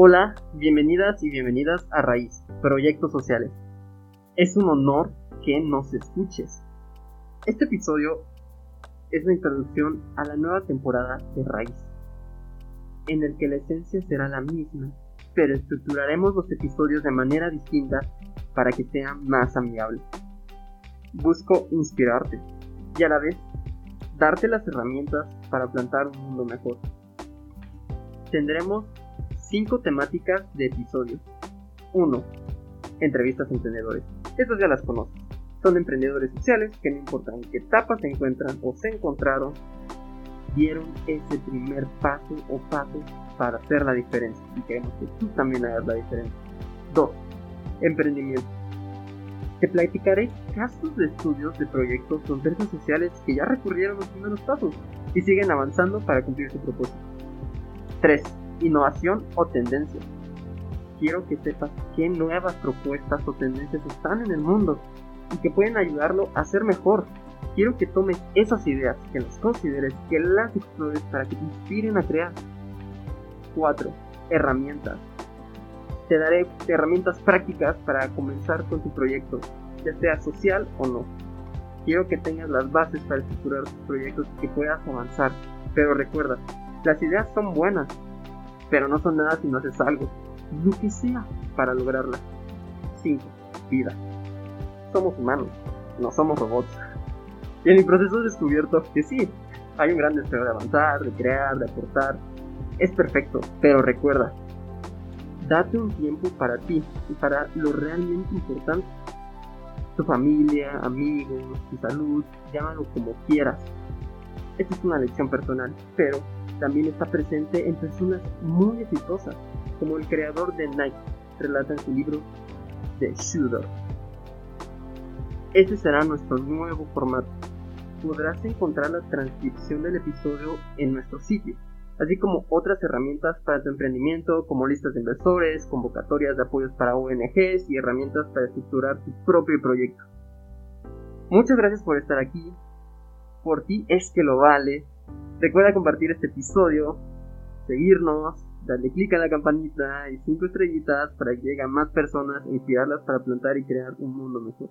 Hola, bienvenidas y bienvenidas a Raíz, Proyectos Sociales. Es un honor que nos escuches. Este episodio es la introducción a la nueva temporada de Raíz, en el que la esencia será la misma, pero estructuraremos los episodios de manera distinta para que sean más amigables. Busco inspirarte y a la vez darte las herramientas para plantar un mundo mejor. Tendremos 5 temáticas de episodios. 1. Entrevistas a emprendedores. Estas ya las conoces. Son emprendedores sociales que no importa en qué etapa se encuentran o se encontraron, dieron ese primer paso o paso para hacer la diferencia. Y queremos que tú también hagas la diferencia. 2. Emprendimiento. Te platicaré casos de estudios de proyectos o empresas sociales que ya recurrieron los primeros pasos y siguen avanzando para cumplir su propósito. 3 innovación o tendencia. Quiero que sepas qué nuevas propuestas o tendencias están en el mundo y que pueden ayudarlo a ser mejor. Quiero que tomes esas ideas, que las consideres, que las explores para que te inspiren a crear. 4. Herramientas. Te daré herramientas prácticas para comenzar con tu proyecto, ya sea social o no. Quiero que tengas las bases para estructurar tus proyectos y que puedas avanzar. Pero recuerda, las ideas son buenas, pero no son nada si no haces algo, lo que sea, para lograrla. 5. Vida. Somos humanos, no somos robots. Y en mi proceso he descubierto que sí, hay un gran deseo de avanzar, de crear, de aportar. Es perfecto, pero recuerda, date un tiempo para ti y para lo realmente importante. Tu familia, amigos, tu salud, llámalo como quieras. Esta es una lección personal, pero también está presente en personas muy exitosas, como el creador de Nike relata en su libro The Shooter. Este será nuestro nuevo formato. Podrás encontrar la transcripción del episodio en nuestro sitio, así como otras herramientas para tu emprendimiento, como listas de inversores, convocatorias de apoyos para ONGs y herramientas para estructurar tu propio proyecto. Muchas gracias por estar aquí. Por ti es que lo vale Recuerda compartir este episodio, seguirnos, darle clic a la campanita y 5 estrellitas para que lleguen más personas e inspirarlas para plantar y crear un mundo mejor.